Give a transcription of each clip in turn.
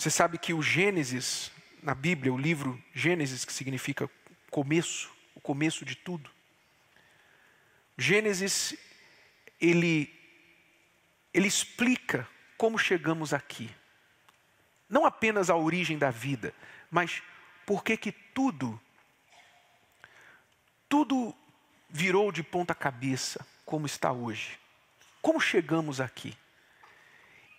Você sabe que o Gênesis, na Bíblia, o livro Gênesis, que significa começo, o começo de tudo. Gênesis, ele, ele explica como chegamos aqui. Não apenas a origem da vida, mas por que que tudo, tudo virou de ponta cabeça como está hoje. Como chegamos aqui?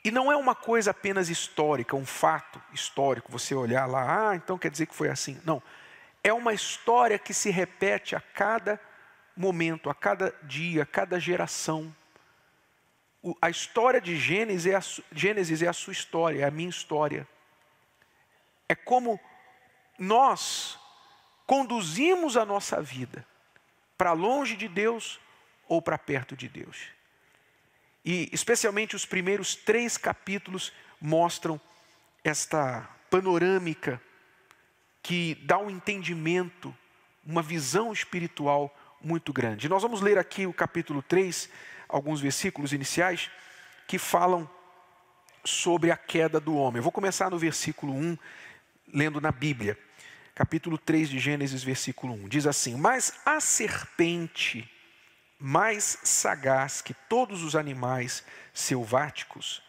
E não é uma coisa apenas histórica, um fato histórico, você olhar lá, ah, então quer dizer que foi assim. Não. É uma história que se repete a cada momento, a cada dia, a cada geração. O, a história de Gênesis é a, Gênesis é a sua história, é a minha história. É como nós conduzimos a nossa vida para longe de Deus ou para perto de Deus. E especialmente os primeiros três capítulos mostram esta panorâmica que dá um entendimento, uma visão espiritual muito grande. Nós vamos ler aqui o capítulo 3, alguns versículos iniciais que falam sobre a queda do homem. Eu vou começar no versículo 1, lendo na Bíblia capítulo 3 de Gênesis, versículo 1. Diz assim: Mas a serpente, mais sagaz que todos os animais selváticos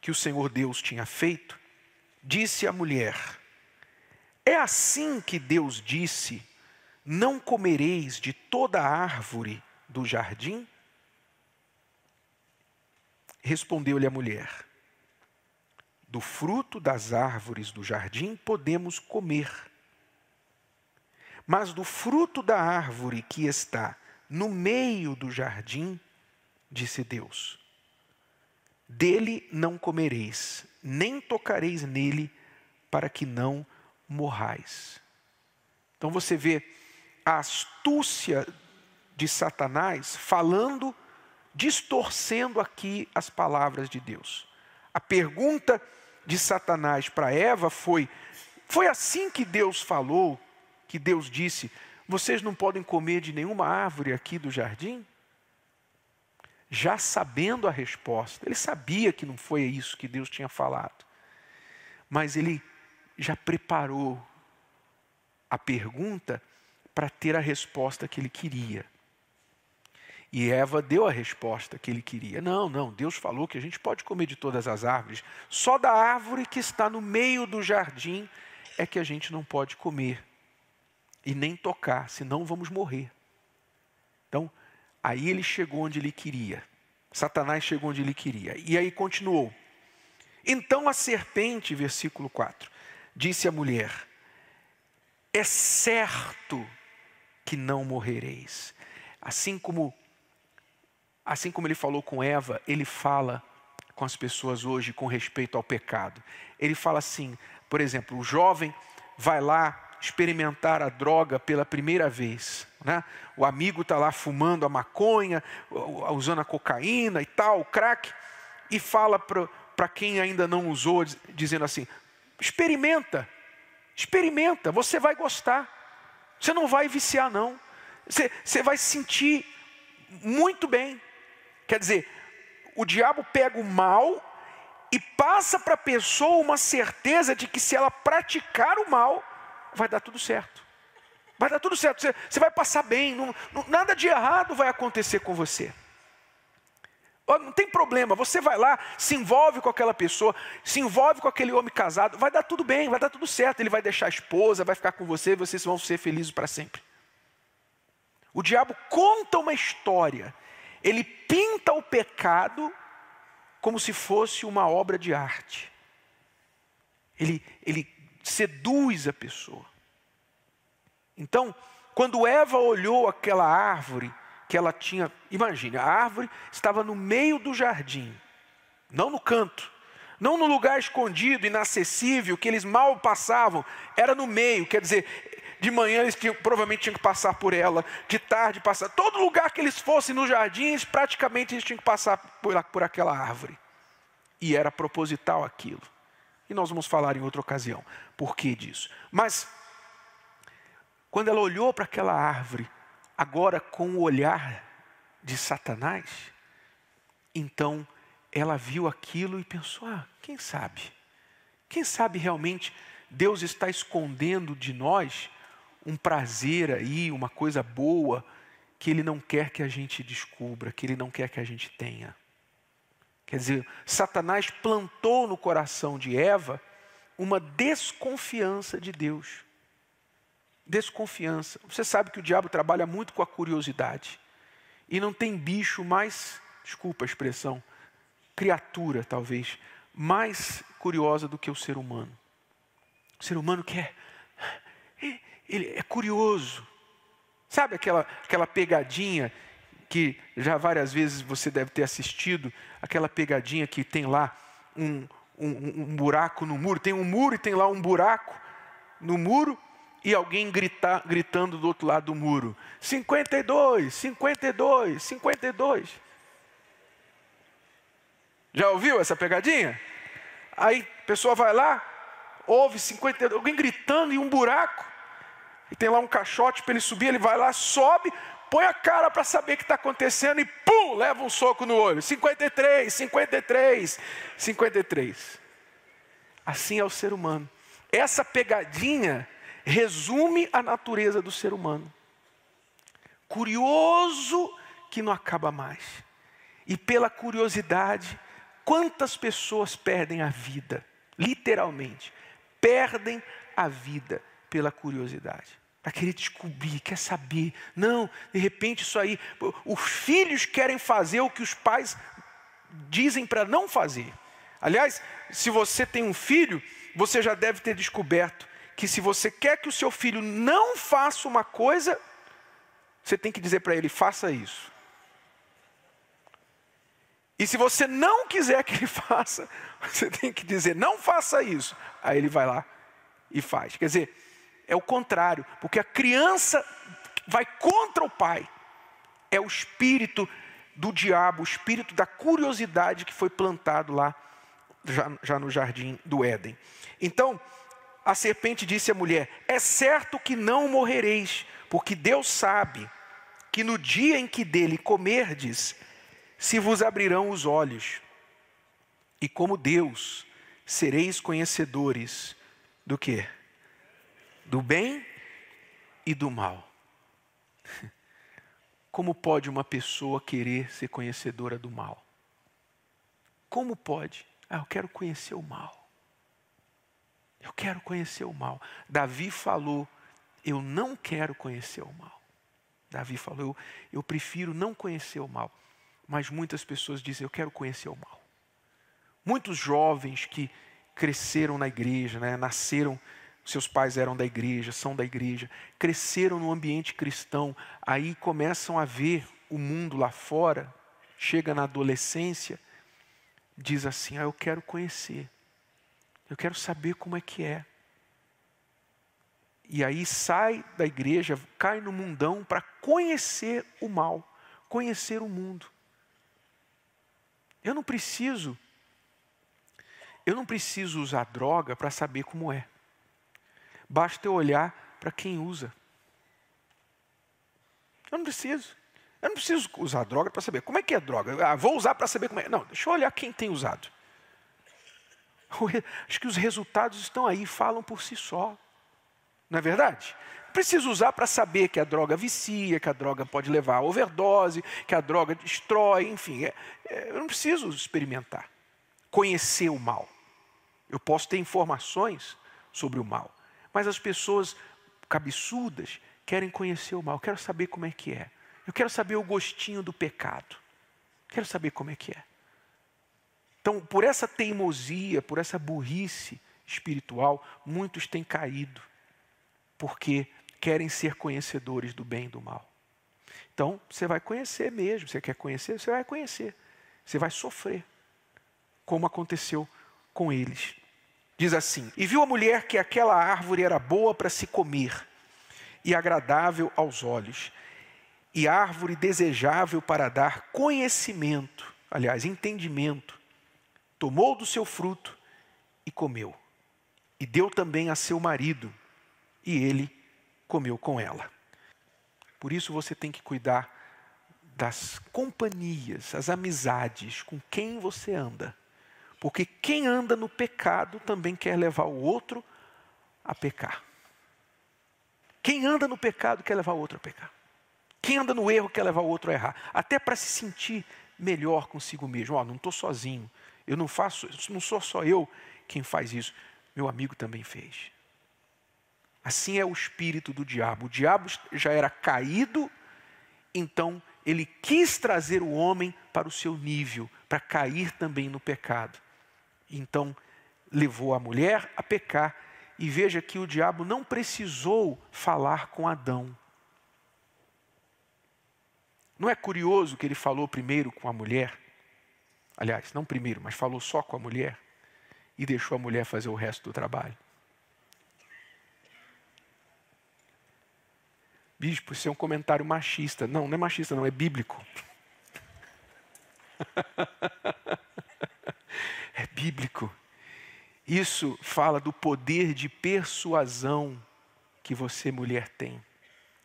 que o Senhor Deus tinha feito, disse à mulher: É assim que Deus disse: Não comereis de toda árvore do jardim? Respondeu-lhe a mulher: Do fruto das árvores do jardim podemos comer mas do fruto da árvore que está no meio do jardim, disse Deus: Dele não comereis, nem tocareis nele, para que não morrais. Então você vê a astúcia de Satanás falando, distorcendo aqui as palavras de Deus. A pergunta de Satanás para Eva foi: Foi assim que Deus falou? que Deus disse: vocês não podem comer de nenhuma árvore aqui do jardim? Já sabendo a resposta, ele sabia que não foi isso que Deus tinha falado, mas ele já preparou a pergunta para ter a resposta que ele queria. E Eva deu a resposta que ele queria. Não, não, Deus falou que a gente pode comer de todas as árvores, só da árvore que está no meio do jardim é que a gente não pode comer e nem tocar, senão vamos morrer. Então, aí ele chegou onde ele queria. Satanás chegou onde ele queria. E aí continuou. Então a serpente, versículo 4, disse à mulher: É certo que não morrereis. Assim como assim como ele falou com Eva, ele fala com as pessoas hoje com respeito ao pecado. Ele fala assim, por exemplo, o jovem vai lá experimentar a droga pela primeira vez. Né? O amigo está lá fumando a maconha, usando a cocaína e tal, o crack, e fala para quem ainda não usou, dizendo assim: experimenta, experimenta, você vai gostar, você não vai viciar, não, você, você vai se sentir muito bem. Quer dizer, o diabo pega o mal e passa para a pessoa uma certeza de que se ela praticar o mal, vai dar tudo certo. Vai dar tudo certo, você, você vai passar bem, não, não, nada de errado vai acontecer com você. Não tem problema, você vai lá, se envolve com aquela pessoa, se envolve com aquele homem casado, vai dar tudo bem, vai dar tudo certo. Ele vai deixar a esposa, vai ficar com você, vocês vão ser felizes para sempre. O diabo conta uma história, ele pinta o pecado como se fosse uma obra de arte. Ele, ele seduz a pessoa. Então, quando Eva olhou aquela árvore que ela tinha, imagine, a árvore estava no meio do jardim, não no canto, não no lugar escondido, inacessível, que eles mal passavam, era no meio, quer dizer, de manhã eles tinham, provavelmente tinham que passar por ela, de tarde passar, todo lugar que eles fossem nos jardins, praticamente eles tinham que passar por, por aquela árvore. E era proposital aquilo. E nós vamos falar em outra ocasião por que disso. Mas, quando ela olhou para aquela árvore, agora com o olhar de Satanás, então ela viu aquilo e pensou: ah, quem sabe? Quem sabe realmente Deus está escondendo de nós um prazer aí, uma coisa boa que Ele não quer que a gente descubra, que Ele não quer que a gente tenha. Quer dizer, Satanás plantou no coração de Eva uma desconfiança de Deus. Desconfiança. Você sabe que o diabo trabalha muito com a curiosidade. E não tem bicho mais, desculpa a expressão, criatura talvez, mais curiosa do que o ser humano. O ser humano quer, ele é curioso. Sabe aquela, aquela pegadinha que já várias vezes você deve ter assistido, aquela pegadinha que tem lá um, um, um buraco no muro, tem um muro e tem lá um buraco no muro, e alguém grita, gritando do outro lado do muro: 52, 52, 52. Já ouviu essa pegadinha? Aí a pessoa vai lá, ouve 52, alguém gritando e um buraco, e tem lá um caixote para ele subir, ele vai lá, sobe, põe a cara para saber o que está acontecendo e pum, leva um soco no olho. 53, 53, 53. Assim é o ser humano. Essa pegadinha resume a natureza do ser humano. Curioso que não acaba mais. E pela curiosidade, quantas pessoas perdem a vida? Literalmente, perdem a vida pela curiosidade. Para querer descobrir, quer saber. Não, de repente isso aí. Os filhos querem fazer o que os pais dizem para não fazer. Aliás, se você tem um filho, você já deve ter descoberto que se você quer que o seu filho não faça uma coisa, você tem que dizer para ele: faça isso. E se você não quiser que ele faça, você tem que dizer: não faça isso. Aí ele vai lá e faz. Quer dizer, é o contrário, porque a criança vai contra o pai. É o espírito do diabo, o espírito da curiosidade que foi plantado lá, já, já no jardim do Éden. Então, a serpente disse à mulher: É certo que não morrereis, porque Deus sabe que no dia em que dele comerdes, se vos abrirão os olhos, e como Deus sereis conhecedores do que? Do bem e do mal. Como pode uma pessoa querer ser conhecedora do mal? Como pode? Ah, eu quero conhecer o mal. Eu quero conhecer o mal. Davi falou: Eu não quero conhecer o mal. Davi falou: Eu, eu prefiro não conhecer o mal. Mas muitas pessoas dizem: Eu quero conhecer o mal. Muitos jovens que cresceram na igreja, né, nasceram, seus pais eram da igreja, são da igreja, cresceram no ambiente cristão, aí começam a ver o mundo lá fora, chega na adolescência, diz assim: ah, eu quero conhecer. Eu quero saber como é que é. E aí sai da igreja, cai no mundão para conhecer o mal, conhecer o mundo. Eu não preciso, eu não preciso usar droga para saber como é. Basta eu olhar para quem usa. Eu não preciso. Eu não preciso usar droga para saber como é que é droga. Ah, vou usar para saber como é. Não, deixa eu olhar quem tem usado. Acho que os resultados estão aí, falam por si só. Não é verdade? Preciso usar para saber que a droga vicia, que a droga pode levar a overdose, que a droga destrói, enfim. É, é, eu não preciso experimentar, conhecer o mal. Eu posso ter informações sobre o mal, mas as pessoas cabeçudas querem conhecer o mal. Eu quero saber como é que é. Eu quero saber o gostinho do pecado. Quero saber como é que é. Então, por essa teimosia, por essa burrice espiritual, muitos têm caído, porque querem ser conhecedores do bem e do mal. Então, você vai conhecer mesmo, você quer conhecer, você vai conhecer, você vai sofrer, como aconteceu com eles. Diz assim: E viu a mulher que aquela árvore era boa para se comer, e agradável aos olhos, e árvore desejável para dar conhecimento, aliás, entendimento tomou do seu fruto e comeu. E deu também a seu marido, e ele comeu com ela. Por isso você tem que cuidar das companhias, as amizades com quem você anda. Porque quem anda no pecado também quer levar o outro a pecar. Quem anda no pecado quer levar o outro a pecar. Quem anda no erro quer levar o outro a errar. Até para se sentir melhor consigo mesmo. Oh, não estou sozinho. Eu não faço, não sou só eu quem faz isso. Meu amigo também fez. Assim é o espírito do diabo. O diabo já era caído, então ele quis trazer o homem para o seu nível, para cair também no pecado. Então levou a mulher a pecar. E veja que o diabo não precisou falar com Adão. Não é curioso que ele falou primeiro com a mulher? Aliás, não primeiro, mas falou só com a mulher e deixou a mulher fazer o resto do trabalho. Bispo, isso é um comentário machista. Não, não é machista, não, é bíblico. é bíblico. Isso fala do poder de persuasão que você, mulher, tem.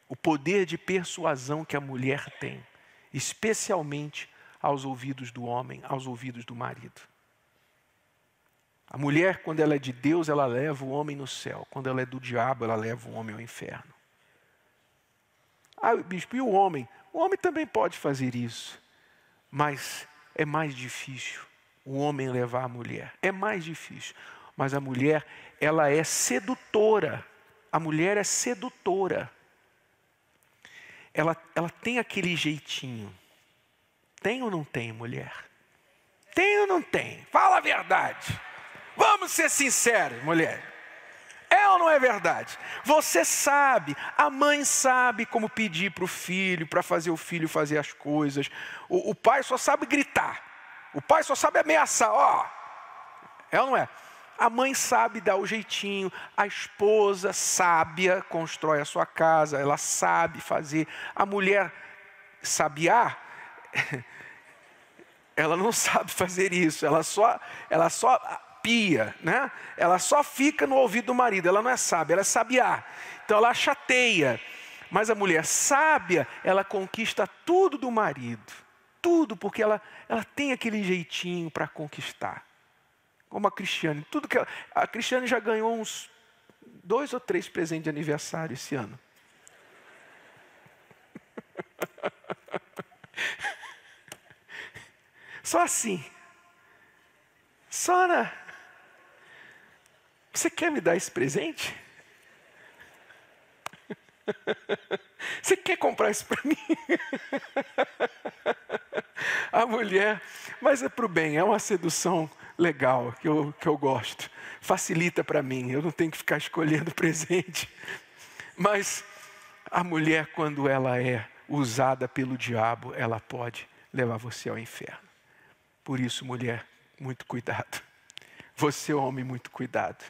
O poder de persuasão que a mulher tem, especialmente aos ouvidos do homem, aos ouvidos do marido. A mulher, quando ela é de Deus, ela leva o homem no céu. Quando ela é do diabo, ela leva o homem ao inferno. Ah, bispo, e o homem? O homem também pode fazer isso, mas é mais difícil o homem levar a mulher. É mais difícil. Mas a mulher, ela é sedutora. A mulher é sedutora. Ela, ela tem aquele jeitinho. Tem ou não tem, mulher? Tem ou não tem? Fala a verdade. Vamos ser sinceros, mulher. É ou não é verdade? Você sabe, a mãe sabe como pedir para o filho, para fazer o filho fazer as coisas. O, o, pai só sabe gritar. O pai só sabe ameaçar. Ó, é ou não é? A mãe sabe dar o jeitinho, a esposa sábia constrói a sua casa, ela sabe fazer. A mulher sabiá, ela não sabe fazer isso, ela só, ela só pia, né? Ela só fica no ouvido do marido, ela não é sábia, ela é sabiá. Então ela chateia. Mas a mulher sábia, ela conquista tudo do marido. Tudo, porque ela, ela tem aquele jeitinho para conquistar. Como a Cristiane. Tudo que ela, a Cristiane já ganhou uns dois ou três presentes de aniversário esse ano. Só assim. Só na, você quer me dar esse presente? Você quer comprar isso para mim? A mulher, mas é para o bem, é uma sedução legal, que eu, que eu gosto. Facilita para mim, eu não tenho que ficar escolhendo presente. Mas a mulher, quando ela é usada pelo diabo, ela pode levar você ao inferno. Por isso, mulher, muito cuidado. Você, homem, muito cuidado.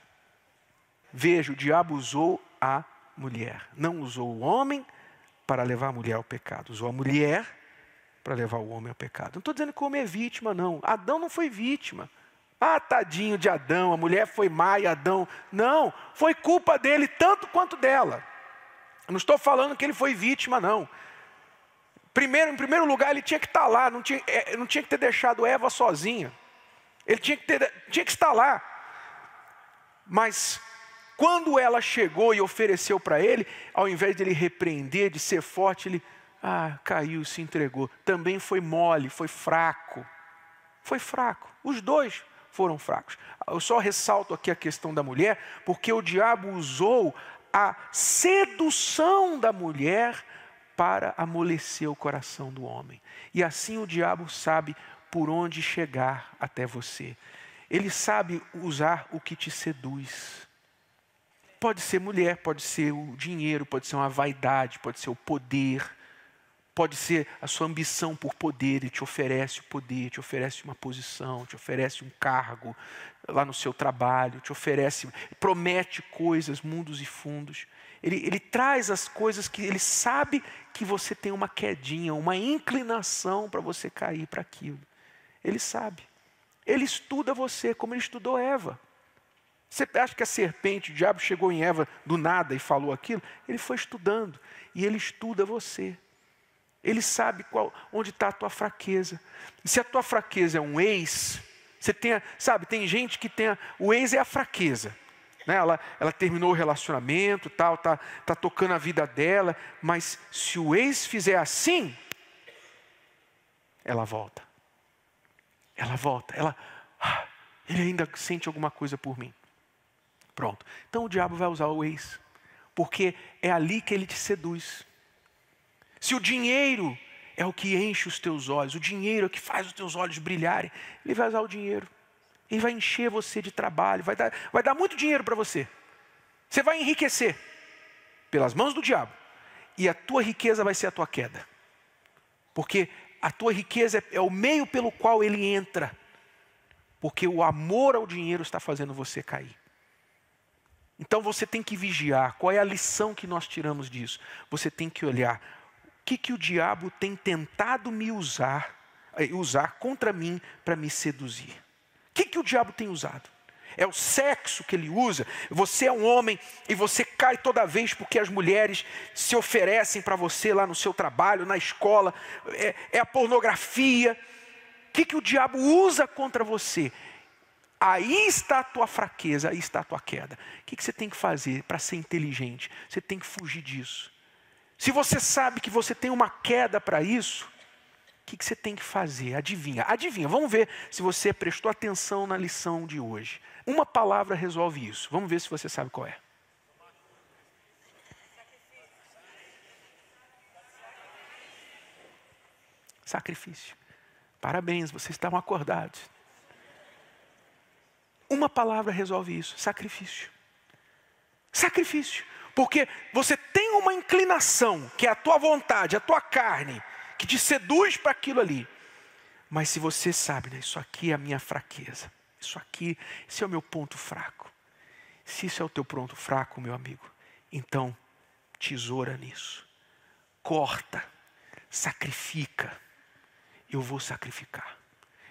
Veja, o diabo usou a mulher, não usou o homem para levar a mulher ao pecado, usou a mulher para levar o homem ao pecado. Não estou dizendo que o homem é vítima, não. Adão não foi vítima. Ah, tadinho de Adão, a mulher foi má e Adão. Não, foi culpa dele tanto quanto dela. Eu não estou falando que ele foi vítima, não. Primeiro, em primeiro lugar, ele tinha que estar lá, não tinha, é, não tinha que ter deixado Eva sozinha. Ele tinha que, ter, tinha que estar lá. Mas quando ela chegou e ofereceu para ele, ao invés de ele repreender, de ser forte, ele ah, caiu, se entregou. Também foi mole, foi fraco. Foi fraco. Os dois foram fracos. Eu só ressalto aqui a questão da mulher, porque o diabo usou a sedução da mulher para amolecer o coração do homem. E assim o diabo sabe por onde chegar até você. Ele sabe usar o que te seduz. Pode ser mulher, pode ser o dinheiro, pode ser uma vaidade, pode ser o poder, pode ser a sua ambição por poder. Ele te oferece o poder, te oferece uma posição, te oferece um cargo lá no seu trabalho, te oferece, promete coisas, mundos e fundos. Ele, ele traz as coisas que ele sabe que você tem uma quedinha, uma inclinação para você cair para aquilo. Ele sabe. Ele estuda você como ele estudou Eva. Você acha que a serpente, o diabo chegou em Eva do nada e falou aquilo? Ele foi estudando e ele estuda você. Ele sabe qual, onde está a tua fraqueza. Se a tua fraqueza é um ex, Você tem, sabe, tem gente que tem. A, o ex é a fraqueza. Né? Ela, ela terminou o relacionamento, tal, tá, tá tocando a vida dela, mas se o ex fizer assim, ela volta. Ela volta, ela, ah, ele ainda sente alguma coisa por mim. Pronto. Então o diabo vai usar o ex, porque é ali que ele te seduz. Se o dinheiro é o que enche os teus olhos, o dinheiro é o que faz os teus olhos brilharem, ele vai usar o dinheiro. Ele vai encher você de trabalho, vai dar, vai dar muito dinheiro para você. Você vai enriquecer pelas mãos do diabo. E a tua riqueza vai ser a tua queda. Porque a tua riqueza é, é o meio pelo qual ele entra. Porque o amor ao dinheiro está fazendo você cair. Então você tem que vigiar. Qual é a lição que nós tiramos disso? Você tem que olhar o que, que o diabo tem tentado me usar, eh, usar contra mim para me seduzir que, que o diabo tem usado? É o sexo que ele usa. Você é um homem e você cai toda vez porque as mulheres se oferecem para você lá no seu trabalho, na escola. É, é a pornografia. O que, que o diabo usa contra você? Aí está a tua fraqueza, aí está a tua queda. O que, você tem que fazer para ser inteligente? Você tem que fugir disso. Se você sabe que você tem uma queda para isso, que, que você tem que fazer? Adivinha, adivinha. Vamos ver se você prestou atenção na lição de hoje. Uma palavra resolve isso. Vamos ver se você sabe qual é. Sacrifício. Parabéns, vocês estavam acordados. Uma palavra resolve isso: sacrifício. Sacrifício. Porque você tem uma inclinação, que é a tua vontade, a tua carne, que te seduz para aquilo ali. Mas se você sabe, né, isso aqui é a minha fraqueza, isso aqui, esse é o meu ponto fraco. Se isso é o teu ponto fraco, meu amigo, então tesoura nisso. Corta, sacrifica. Eu vou sacrificar.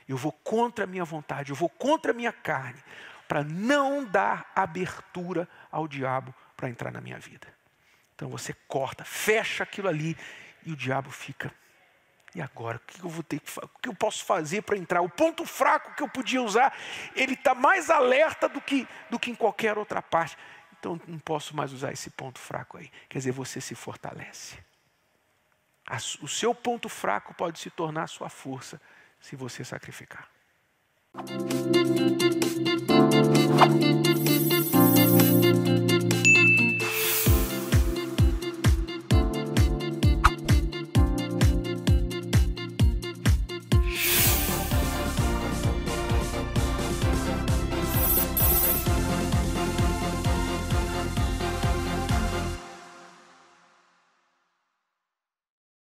Eu vou contra a minha vontade, eu vou contra a minha carne, para não dar abertura ao diabo para entrar na minha vida. Então você corta, fecha aquilo ali e o diabo fica e agora, o que eu vou ter que o que eu posso fazer para entrar? O ponto fraco que eu podia usar, ele está mais alerta do que, do que em qualquer outra parte. Então não posso mais usar esse ponto fraco aí. Quer dizer, você se fortalece. O seu ponto fraco pode se tornar a sua força se você sacrificar.